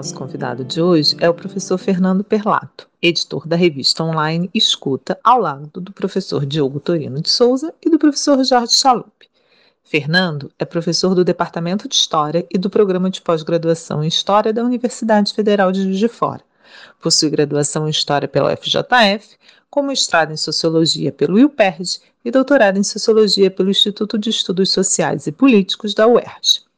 Nosso convidado de hoje é o professor Fernando Perlato, editor da revista online Escuta, ao lado do professor Diogo Torino de Souza e do professor Jorge Chalup. Fernando é professor do Departamento de História e do Programa de Pós-Graduação em História da Universidade Federal de Juiz de Fora. Possui graduação em História pela UFJF, com mestrado em Sociologia pelo IUPERJ e doutorado em Sociologia pelo Instituto de Estudos Sociais e Políticos da UERJ.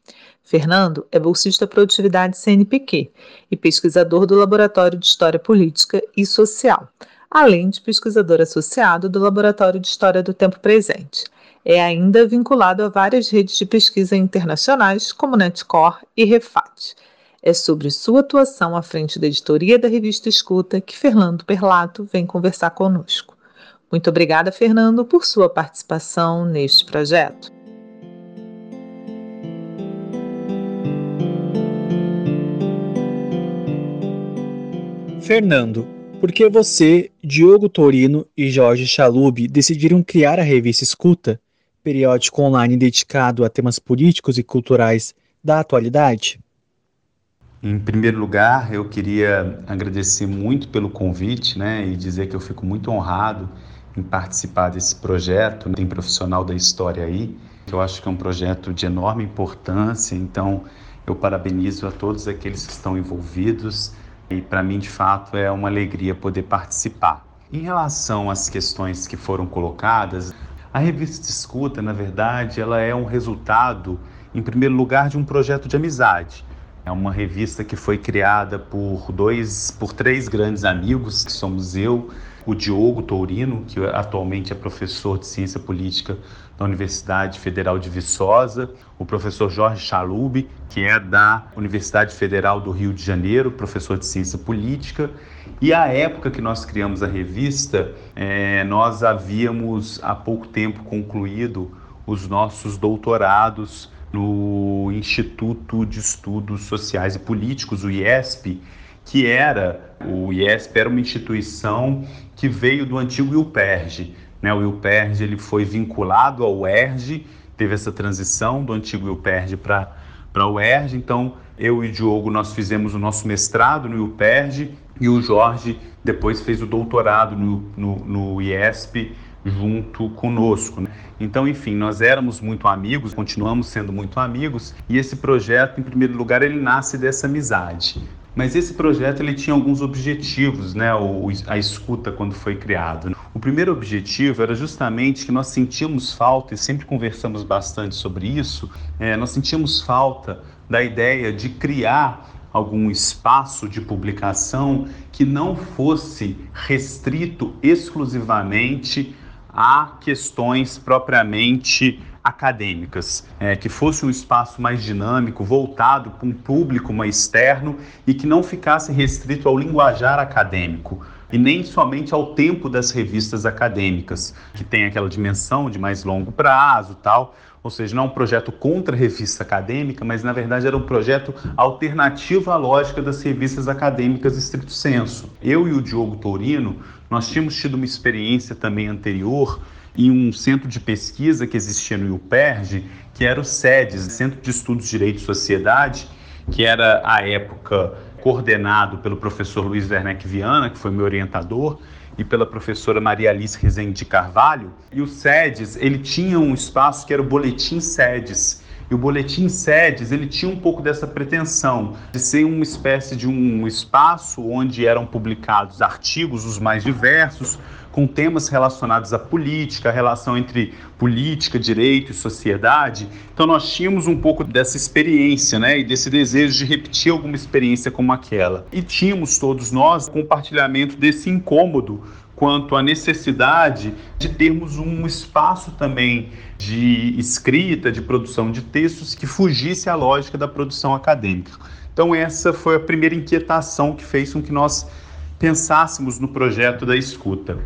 Fernando é bolsista Produtividade CNPq e pesquisador do Laboratório de História Política e Social, além de pesquisador associado do Laboratório de História do Tempo Presente. É ainda vinculado a várias redes de pesquisa internacionais, como Netcore e Refat. É sobre sua atuação à frente da editoria da revista Escuta que Fernando Perlato vem conversar conosco. Muito obrigada, Fernando, por sua participação neste projeto. Fernando, por que você, Diogo Torino e Jorge Chalub decidiram criar a revista Escuta, periódico online dedicado a temas políticos e culturais da atualidade? Em primeiro lugar, eu queria agradecer muito pelo convite né, e dizer que eu fico muito honrado em participar desse projeto. Tem profissional da história aí, eu acho que é um projeto de enorme importância, então eu parabenizo a todos aqueles que estão envolvidos e para mim, de fato, é uma alegria poder participar. Em relação às questões que foram colocadas, a revista Escuta, na verdade, ela é um resultado, em primeiro lugar, de um projeto de amizade. É uma revista que foi criada por dois, por três grandes amigos, que somos eu, o Diogo Tourino, que atualmente é professor de ciência política da Universidade Federal de Viçosa, o professor Jorge Chalub, que é da Universidade Federal do Rio de Janeiro, professor de ciência política. E a época que nós criamos a revista, é, nós havíamos há pouco tempo concluído os nossos doutorados no Instituto de Estudos Sociais e Políticos, o IESP, que era, o IESP era uma instituição que veio do antigo IUPERJ. Né? O IUPERJ ele foi vinculado ao UERJ, teve essa transição do antigo IUPERJ para para o UERJ, então eu e o Diogo nós fizemos o nosso mestrado no IUPERJ e o Jorge depois fez o doutorado no, no, no IESP junto conosco. Né? Então, enfim, nós éramos muito amigos, continuamos sendo muito amigos, e esse projeto, em primeiro lugar, ele nasce dessa amizade. Mas esse projeto ele tinha alguns objetivos, né? O, a escuta quando foi criado. O primeiro objetivo era justamente que nós sentíamos falta e sempre conversamos bastante sobre isso. É, nós sentíamos falta da ideia de criar algum espaço de publicação que não fosse restrito exclusivamente a questões propriamente acadêmicas, é, que fosse um espaço mais dinâmico, voltado para um público mais externo e que não ficasse restrito ao linguajar acadêmico e nem somente ao tempo das revistas acadêmicas, que tem aquela dimensão de mais longo prazo, tal. Ou seja, não é um projeto contra a revista acadêmica, mas na verdade era um projeto alternativo à lógica das revistas acadêmicas estrito senso. Eu e o Diogo Torino, nós tínhamos tido uma experiência também anterior em um centro de pesquisa que existia no IUPERJ, que era o SEDES, Centro de Estudos Direito e Sociedade, que era, à época, coordenado pelo professor Luiz Werneck Viana, que foi meu orientador, e pela professora Maria Alice Rezende de Carvalho. E o SEDES, ele tinha um espaço que era o Boletim SEDES, E o boletim SEDES, ele tinha um pouco dessa pretensão de ser uma espécie de um espaço onde eram publicados artigos os mais diversos, com temas relacionados à política, a relação entre política, direito e sociedade. Então nós tínhamos um pouco dessa experiência, né, e desse desejo de repetir alguma experiência como aquela. E tínhamos todos nós compartilhamento desse incômodo quanto à necessidade de termos um espaço também de escrita, de produção de textos que fugisse à lógica da produção acadêmica. Então essa foi a primeira inquietação que fez com que nós pensássemos no projeto da escuta.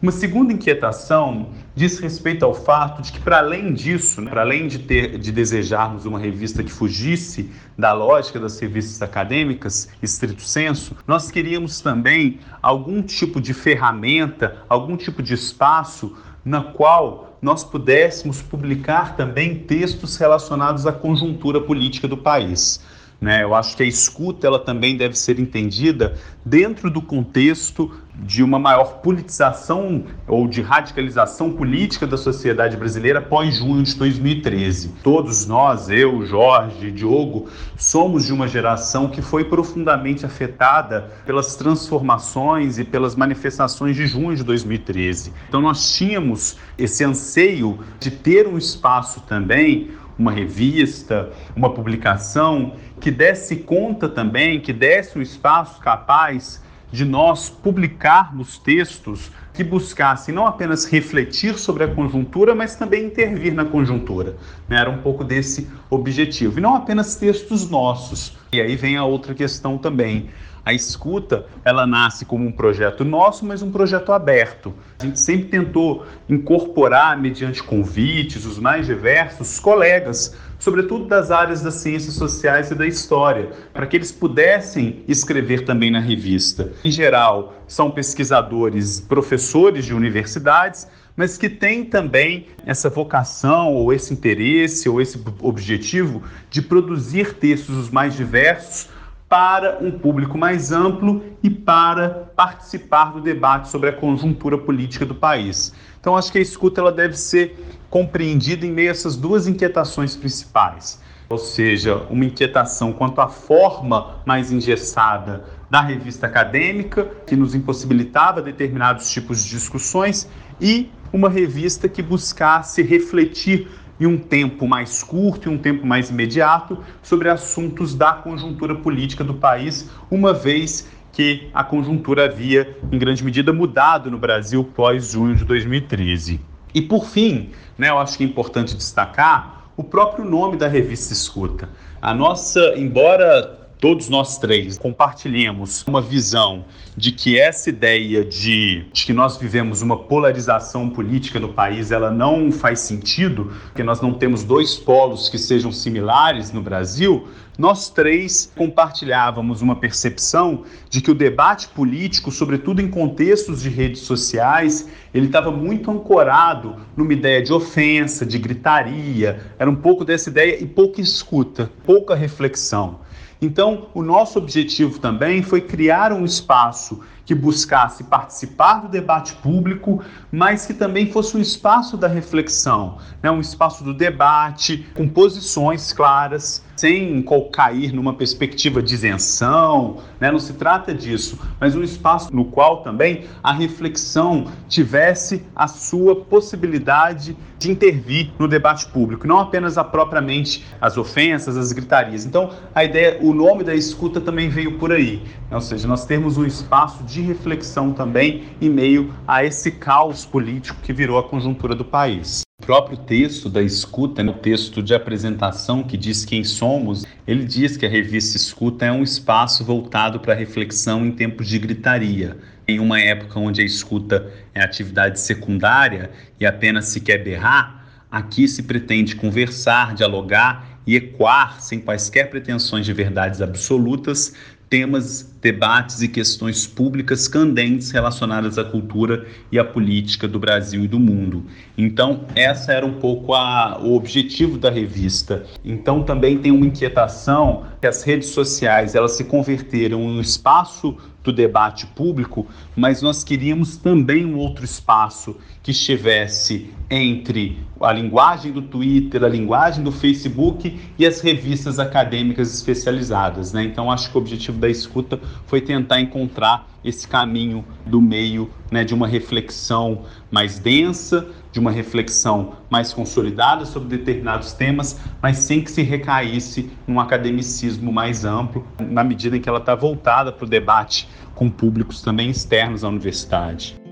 Uma segunda inquietação diz respeito ao fato de que, para além disso, né, para além de, ter, de desejarmos uma revista que fugisse da lógica das revistas acadêmicas, estrito senso, nós queríamos também algum tipo de ferramenta, algum tipo de espaço na qual nós pudéssemos publicar também textos relacionados à conjuntura política do país. Né? Eu acho que a escuta ela também deve ser entendida dentro do contexto de uma maior politização ou de radicalização política da sociedade brasileira após junho de 2013. Todos nós, eu, Jorge, Diogo, somos de uma geração que foi profundamente afetada pelas transformações e pelas manifestações de junho de 2013. Então nós tínhamos esse anseio de ter um espaço também uma revista, uma publicação que desse conta também, que desse um espaço capaz de nós publicarmos textos que buscassem não apenas refletir sobre a conjuntura, mas também intervir na conjuntura. Né? Era um pouco desse objetivo. E não apenas textos nossos. E aí vem a outra questão também. A escuta, ela nasce como um projeto nosso, mas um projeto aberto. A gente sempre tentou incorporar, mediante convites, os mais diversos, colegas, sobretudo das áreas das ciências sociais e da história, para que eles pudessem escrever também na revista. Em geral, são pesquisadores, professores de universidades, mas que têm também essa vocação, ou esse interesse, ou esse objetivo de produzir textos os mais diversos para um público mais amplo e para participar do debate sobre a conjuntura política do país. Então, acho que a escuta ela deve ser compreendida em meio a essas duas inquietações principais, ou seja, uma inquietação quanto à forma mais engessada da revista acadêmica, que nos impossibilitava determinados tipos de discussões, e uma revista que buscasse refletir e um tempo mais curto e um tempo mais imediato sobre assuntos da conjuntura política do país, uma vez que a conjuntura havia, em grande medida, mudado no Brasil pós junho de 2013. E por fim, né, eu acho que é importante destacar o próprio nome da revista Escuta. A nossa, embora todos nós três compartilhemos uma visão de que essa ideia de, de, que nós vivemos uma polarização política no país, ela não faz sentido, porque nós não temos dois polos que sejam similares no Brasil, nós três compartilhávamos uma percepção de que o debate político, sobretudo em contextos de redes sociais, ele estava muito ancorado numa ideia de ofensa, de gritaria, era um pouco dessa ideia e pouca escuta, pouca reflexão. Então, o nosso objetivo também foi criar um espaço que buscasse participar do debate público, mas que também fosse um espaço da reflexão, né? um espaço do debate, com posições claras, sem cair numa perspectiva de isenção, né? não se trata disso, mas um espaço no qual também a reflexão tivesse a sua possibilidade de intervir no debate público, não apenas a propriamente as ofensas, as gritarias. Então, a ideia, o nome da escuta também veio por aí, né? ou seja, nós temos um espaço de reflexão também em meio a esse caos político que virou a conjuntura do país. O próprio texto da escuta, no texto de apresentação que diz quem somos, ele diz que a revista Escuta é um espaço voltado para reflexão em tempos de gritaria. Em uma época onde a escuta é atividade secundária e apenas se quer berrar, aqui se pretende conversar, dialogar e ecoar, sem quaisquer pretensões de verdades absolutas, temas debates e questões públicas candentes relacionadas à cultura e à política do Brasil e do mundo. Então, essa era um pouco a, o objetivo da revista. Então, também tem uma inquietação que as redes sociais elas se converteram em um espaço do debate público, mas nós queríamos também um outro espaço que estivesse entre a linguagem do Twitter, a linguagem do Facebook e as revistas acadêmicas especializadas. Né? Então, acho que o objetivo da escuta foi tentar encontrar esse caminho do meio né, de uma reflexão mais densa, de uma reflexão mais consolidada sobre determinados temas, mas sem que se recaísse num academicismo mais amplo, na medida em que ela está voltada para o debate com públicos também externos à universidade.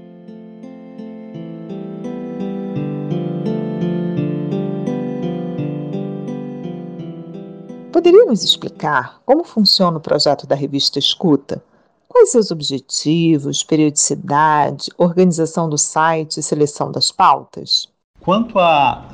Poderia nos explicar como funciona o projeto da revista Escuta? Quais seus objetivos, periodicidade, organização do site e seleção das pautas? Quanto à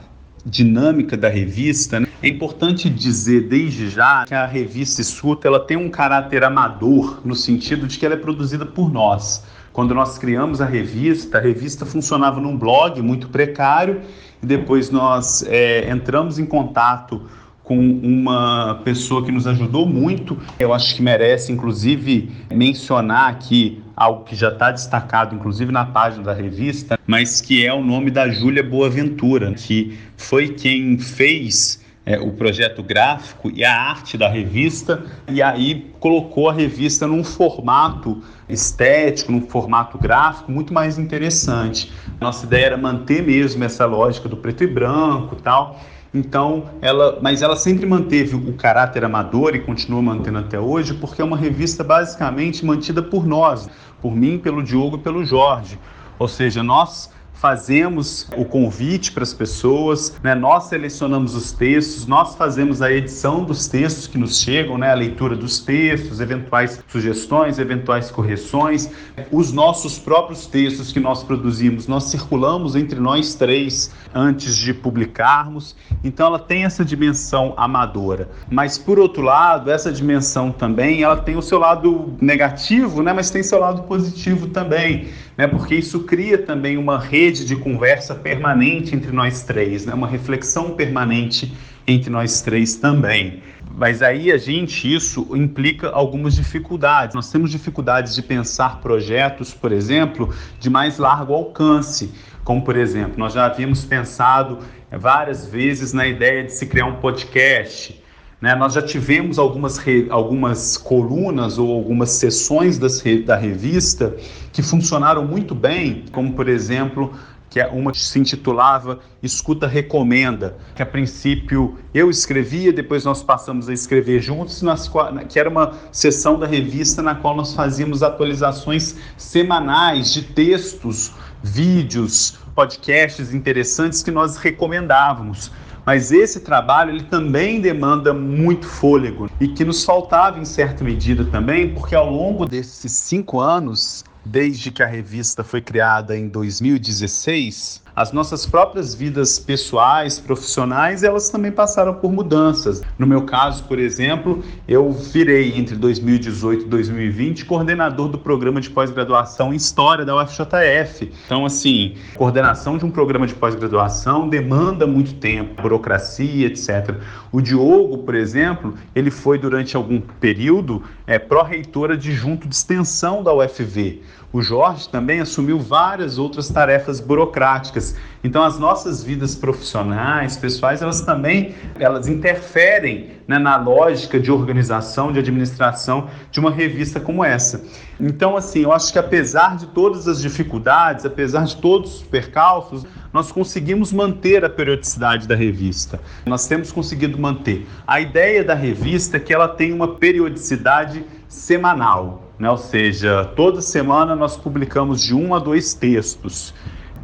dinâmica da revista, né, é importante dizer desde já que a revista Escuta ela tem um caráter amador no sentido de que ela é produzida por nós. Quando nós criamos a revista, a revista funcionava num blog muito precário e depois nós é, entramos em contato com uma pessoa que nos ajudou muito. Eu acho que merece, inclusive, mencionar aqui algo que já está destacado, inclusive na página da revista, mas que é o nome da Júlia Boaventura, que foi quem fez é, o projeto gráfico e a arte da revista, e aí colocou a revista num formato estético, num formato gráfico muito mais interessante. Nossa ideia era manter mesmo essa lógica do preto e branco tal. Então, ela, mas ela sempre manteve o caráter amador e continua mantendo até hoje, porque é uma revista basicamente mantida por nós, por mim, pelo Diogo e pelo Jorge. Ou seja, nós fazemos o convite para as pessoas, né? nós selecionamos os textos, nós fazemos a edição dos textos que nos chegam, né? a leitura dos textos, eventuais sugestões, eventuais correções, os nossos próprios textos que nós produzimos, nós circulamos entre nós três antes de publicarmos, então ela tem essa dimensão amadora. Mas por outro lado, essa dimensão também, ela tem o seu lado negativo, né? mas tem seu lado positivo também né? Porque isso cria também uma rede de conversa permanente entre nós três, né? Uma reflexão permanente entre nós três também. Mas aí a gente, isso implica algumas dificuldades. Nós temos dificuldades de pensar projetos, por exemplo, de mais largo alcance. Como, por exemplo, nós já havíamos pensado várias vezes na ideia de se criar um podcast, né? Nós já tivemos algumas, re, algumas colunas ou algumas sessões das, da revista que funcionaram muito bem, como por exemplo que é uma se intitulava Escuta Recomenda, que a princípio eu escrevia, depois nós passamos a escrever juntos, nas, que era uma sessão da revista na qual nós fazíamos atualizações semanais de textos, vídeos, podcasts interessantes que nós recomendávamos. Mas esse trabalho ele também demanda muito fôlego e que nos faltava em certa medida também, porque ao longo desses cinco anos, desde que a revista foi criada em 2016, as nossas próprias vidas pessoais, profissionais, elas também passaram por mudanças. No meu caso, por exemplo, eu virei entre 2018 e 2020 coordenador do programa de pós-graduação em História da UFJF. Então, assim, coordenação de um programa de pós-graduação demanda muito tempo, burocracia, etc. O Diogo, por exemplo, ele foi durante algum período é, pró-reitora adjunto de extensão da UFV. O Jorge também assumiu várias outras tarefas burocráticas. Então, as nossas vidas profissionais, pessoais, elas também elas interferem né, na lógica de organização, de administração de uma revista como essa. Então, assim, eu acho que apesar de todas as dificuldades, apesar de todos os percalços, nós conseguimos manter a periodicidade da revista. Nós temos conseguido manter. A ideia da revista é que ela tem uma periodicidade semanal né? ou seja, toda semana nós publicamos de um a dois textos.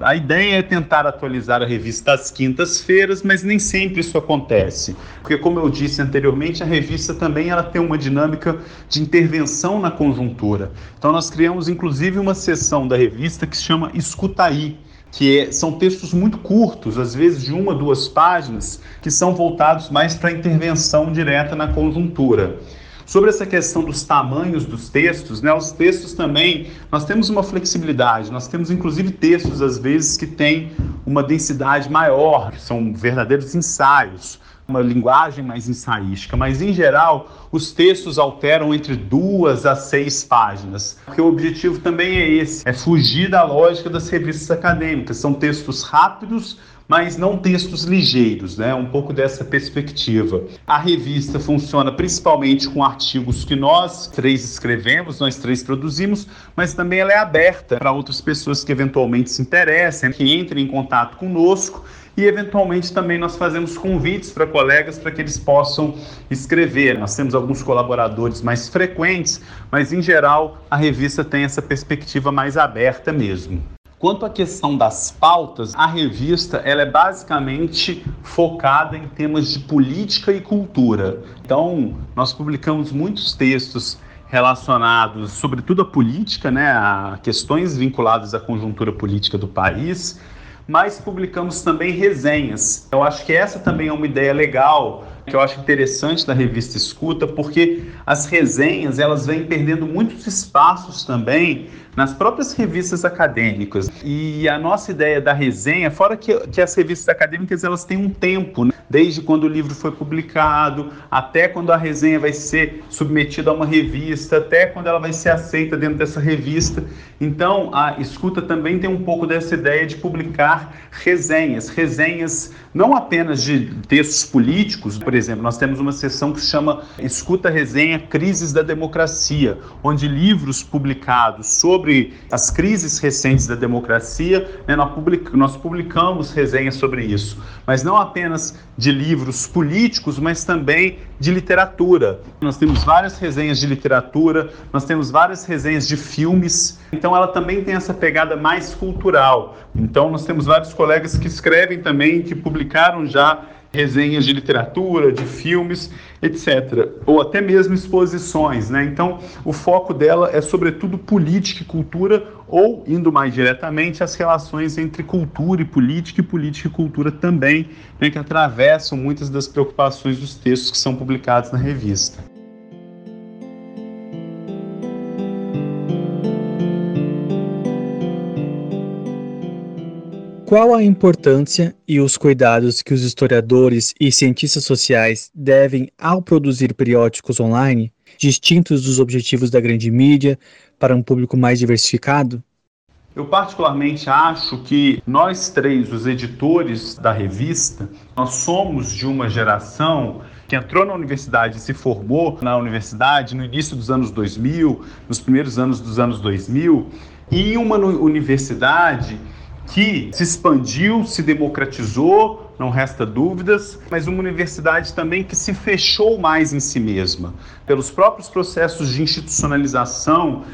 A ideia é tentar atualizar a revista às quintas-feiras, mas nem sempre isso acontece, porque como eu disse anteriormente, a revista também ela tem uma dinâmica de intervenção na conjuntura. Então nós criamos inclusive uma seção da revista que se chama Escutaí, que é, são textos muito curtos, às vezes de uma, duas páginas, que são voltados mais para a intervenção direta na conjuntura. Sobre essa questão dos tamanhos dos textos, né, os textos também, nós temos uma flexibilidade, nós temos inclusive textos às vezes que têm uma densidade maior, que são verdadeiros ensaios uma linguagem mais ensaística, mas em geral os textos alteram entre duas a seis páginas, porque o objetivo também é esse, é fugir da lógica das revistas acadêmicas. São textos rápidos, mas não textos ligeiros, né? Um pouco dessa perspectiva. A revista funciona principalmente com artigos que nós três escrevemos, nós três produzimos, mas também ela é aberta para outras pessoas que eventualmente se interessem, que entrem em contato conosco e eventualmente também nós fazemos convites para colegas para que eles possam escrever. Nós temos alguns colaboradores mais frequentes, mas em geral a revista tem essa perspectiva mais aberta mesmo. Quanto à questão das pautas, a revista ela é basicamente focada em temas de política e cultura. Então, nós publicamos muitos textos relacionados, sobretudo à política, né, a questões vinculadas à conjuntura política do país, mas publicamos também resenhas. Eu acho que essa também é uma ideia legal, que eu acho interessante da revista Escuta, porque as resenhas elas vêm perdendo muitos espaços também nas próprias revistas acadêmicas. E a nossa ideia da resenha, fora que, que as revistas acadêmicas elas têm um tempo, né? desde quando o livro foi publicado, até quando a resenha vai ser submetida a uma revista, até quando ela vai ser aceita dentro dessa revista. Então, a escuta também tem um pouco dessa ideia de publicar resenhas, resenhas não apenas de textos políticos, por exemplo, nós temos uma seção que se chama Escuta Resenha Crises da Democracia, onde livros publicados sobre as crises recentes da democracia, né, nós publicamos resenhas sobre isso, mas não apenas de livros políticos, mas também de literatura. Nós temos várias resenhas de literatura, nós temos várias resenhas de filmes, então ela também tem essa pegada mais cultural. Então nós temos vários colegas que escrevem também, que publicaram já resenhas de literatura, de filmes, etc. Ou até mesmo exposições, né? Então, o foco dela é sobretudo política e cultura, ou indo mais diretamente as relações entre cultura e política e política e cultura também, né, que atravessam muitas das preocupações dos textos que são publicados na revista. Qual a importância e os cuidados que os historiadores e cientistas sociais devem ao produzir periódicos online, distintos dos objetivos da grande mídia, para um público mais diversificado? Eu particularmente acho que nós três, os editores da revista, nós somos de uma geração que entrou na universidade e se formou na universidade no início dos anos 2000, nos primeiros anos dos anos 2000, e em uma universidade que se expandiu, se democratizou, não resta dúvidas, mas uma universidade também que se fechou mais em si mesma, pelos próprios processos de institucionalização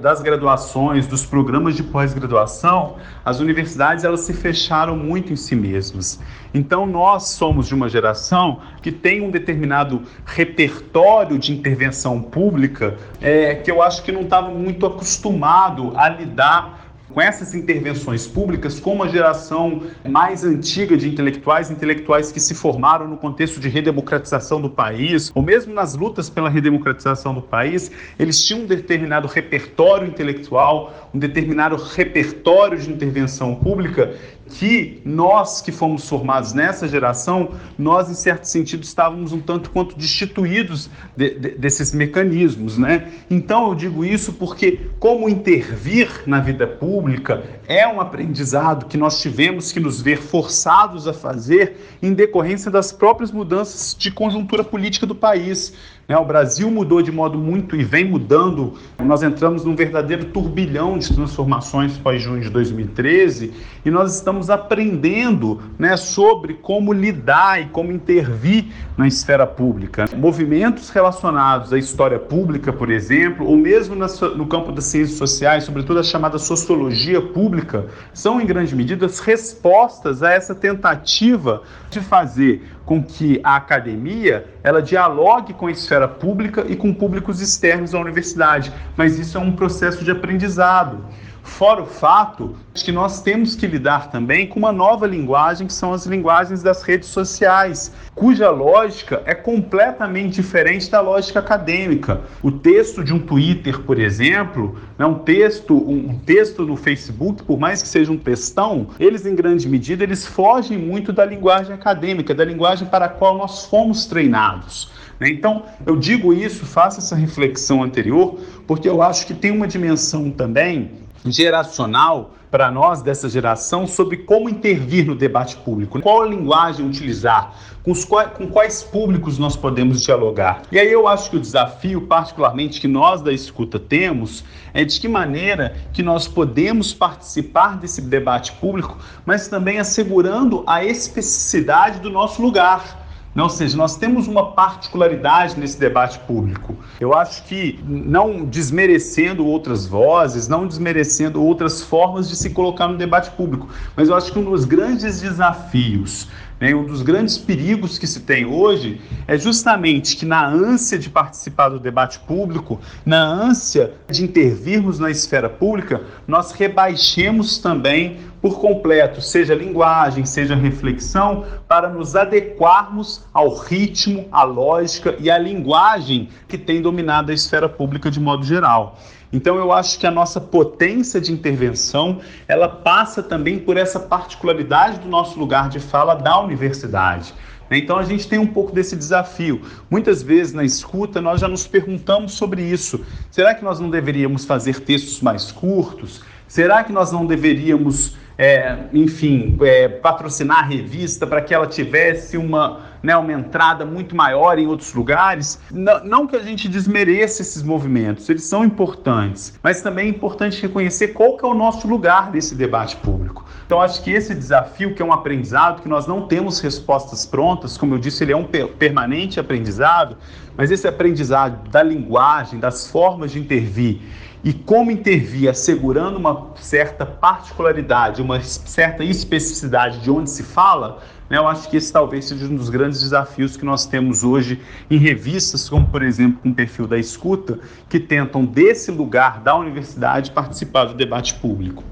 das graduações, dos programas de pós-graduação, as universidades elas se fecharam muito em si mesmas. Então nós somos de uma geração que tem um determinado repertório de intervenção pública é, que eu acho que não estava muito acostumado a lidar com essas intervenções públicas com uma geração mais antiga de intelectuais, intelectuais que se formaram no contexto de redemocratização do país, ou mesmo nas lutas pela redemocratização do país, eles tinham um determinado repertório intelectual, um determinado repertório de intervenção pública que nós que fomos formados nessa geração, nós em certo sentido estávamos um tanto quanto destituídos de, de, desses mecanismos, né? Então eu digo isso porque como intervir na vida pública é um aprendizado que nós tivemos que nos ver forçados a fazer em decorrência das próprias mudanças de conjuntura política do país. Né? O Brasil mudou de modo muito e vem mudando. Nós entramos num verdadeiro turbilhão de transformações pós-junho de 2013 e nós estamos aprendendo né, sobre como lidar e como intervir na esfera pública. Movimentos relacionados à história pública, por exemplo, ou mesmo no campo das ciências sociais, sobretudo a chamada sociologia pública, são em grande medida respostas a essa tentativa de fazer com que a academia ela dialogue com a esfera pública e com públicos externos à universidade, mas isso é um processo de aprendizado. Fora o fato de que nós temos que lidar também com uma nova linguagem, que são as linguagens das redes sociais, cuja lógica é completamente diferente da lógica acadêmica. O texto de um Twitter, por exemplo, né, um texto, um texto no Facebook, por mais que seja um textão, eles em grande medida eles fogem muito da linguagem acadêmica, da linguagem para a qual nós fomos treinados. Né? Então, eu digo isso, faço essa reflexão anterior, porque eu acho que tem uma dimensão também geracional para nós dessa geração sobre como intervir no debate público, qual a linguagem utilizar, com, os, com quais públicos nós podemos dialogar. E aí eu acho que o desafio, particularmente que nós da escuta temos, é de que maneira que nós podemos participar desse debate público, mas também assegurando a especificidade do nosso lugar. Ou seja, nós temos uma particularidade nesse debate público. Eu acho que não desmerecendo outras vozes, não desmerecendo outras formas de se colocar no debate público, mas eu acho que um dos grandes desafios né? Um dos grandes perigos que se tem hoje é justamente que, na ânsia de participar do debate público, na ânsia de intervirmos na esfera pública, nós rebaixemos também por completo, seja linguagem, seja reflexão, para nos adequarmos ao ritmo, à lógica e à linguagem que tem dominado a esfera pública de modo geral. Então eu acho que a nossa potência de intervenção, ela passa também por essa particularidade do nosso lugar de fala da universidade. Então a gente tem um pouco desse desafio. Muitas vezes na escuta nós já nos perguntamos sobre isso. Será que nós não deveríamos fazer textos mais curtos? Será que nós não deveríamos é, enfim, é, patrocinar a revista para que ela tivesse uma, né, uma entrada muito maior em outros lugares. Não, não, que a gente desmereça esses movimentos, eles são importantes, mas também é importante reconhecer qual que é o nosso lugar nesse debate público. Então, acho que esse desafio, que é um aprendizado, que nós não temos respostas prontas, como eu disse, ele é um permanente aprendizado, mas esse aprendizado da linguagem, das formas de intervir e como intervir assegurando uma certa particularidade, uma certa especificidade de onde se fala, né, eu acho que esse talvez seja um dos grandes desafios que nós temos hoje em revistas, como por exemplo com o perfil da escuta, que tentam desse lugar da universidade participar do debate público.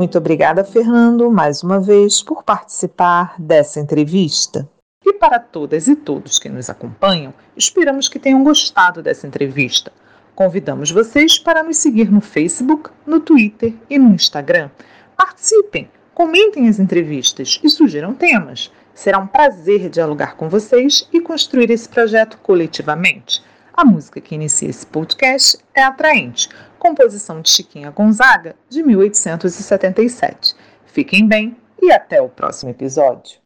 Muito obrigada, Fernando, mais uma vez por participar dessa entrevista. E para todas e todos que nos acompanham, esperamos que tenham gostado dessa entrevista. Convidamos vocês para nos seguir no Facebook, no Twitter e no Instagram. Participem, comentem as entrevistas e sugiram temas. Será um prazer dialogar com vocês e construir esse projeto coletivamente. A música que inicia esse podcast é Atraente, composição de Chiquinha Gonzaga, de 1877. Fiquem bem e até o próximo episódio.